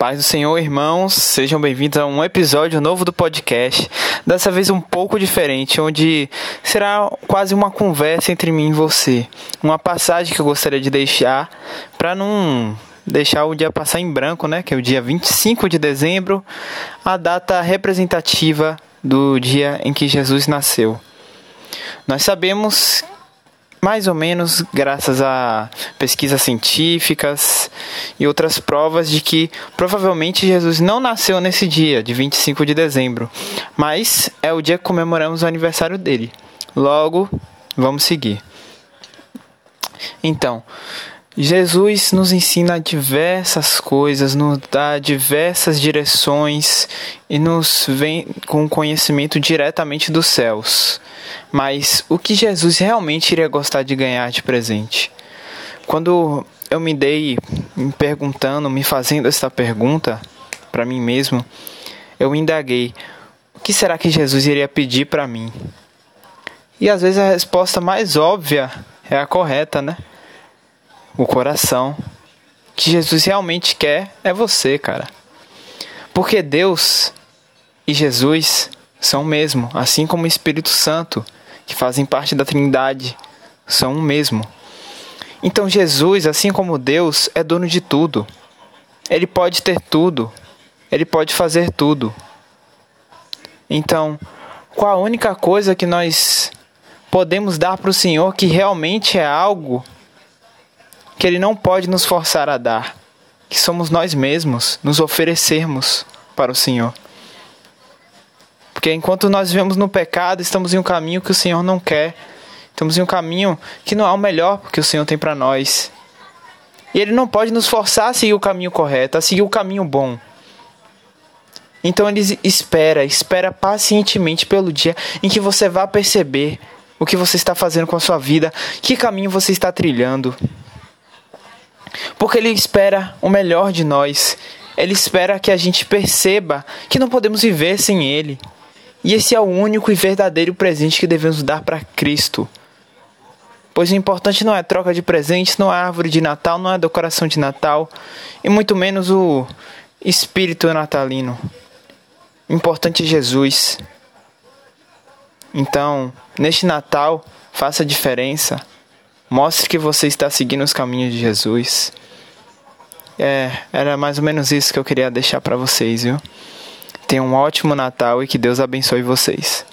Paz do Senhor, irmãos, sejam bem-vindos a um episódio novo do podcast. Dessa vez um pouco diferente, onde será quase uma conversa entre mim e você. Uma passagem que eu gostaria de deixar para não deixar o dia passar em branco, né? Que é o dia 25 de dezembro, a data representativa do dia em que Jesus nasceu. Nós sabemos mais ou menos graças a pesquisas científicas e outras provas de que provavelmente Jesus não nasceu nesse dia, de 25 de dezembro, mas é o dia que comemoramos o aniversário dele. Logo, vamos seguir. Então, Jesus nos ensina diversas coisas, nos dá diversas direções e nos vem com conhecimento diretamente dos céus. Mas o que Jesus realmente iria gostar de ganhar de presente? Quando eu me dei me perguntando, me fazendo essa pergunta para mim mesmo, eu indaguei: o que será que Jesus iria pedir para mim? E às vezes a resposta mais óbvia é a correta, né? O coração. O que Jesus realmente quer é você, cara. Porque Deus e Jesus são o mesmo, assim como o Espírito Santo, que fazem parte da Trindade, são o mesmo. Então Jesus, assim como Deus, é dono de tudo. Ele pode ter tudo. Ele pode fazer tudo. Então, qual a única coisa que nós podemos dar para o Senhor que realmente é algo que Ele não pode nos forçar a dar, que somos nós mesmos nos oferecermos para o Senhor. Porque enquanto nós vivemos no pecado, estamos em um caminho que o Senhor não quer. Estamos em um caminho que não é o melhor que o Senhor tem para nós. E Ele não pode nos forçar a seguir o caminho correto, a seguir o caminho bom. Então Ele espera, espera pacientemente pelo dia em que você vá perceber o que você está fazendo com a sua vida, que caminho você está trilhando. Porque Ele espera o melhor de nós. Ele espera que a gente perceba que não podemos viver sem Ele. E esse é o único e verdadeiro presente que devemos dar para Cristo. Pois o importante não é troca de presentes, não é árvore de Natal, não é decoração de Natal, e muito menos o espírito natalino. O importante é Jesus. Então, neste Natal, faça a diferença. Mostre que você está seguindo os caminhos de Jesus. É, era mais ou menos isso que eu queria deixar para vocês, viu? Tenham um ótimo Natal e que Deus abençoe vocês.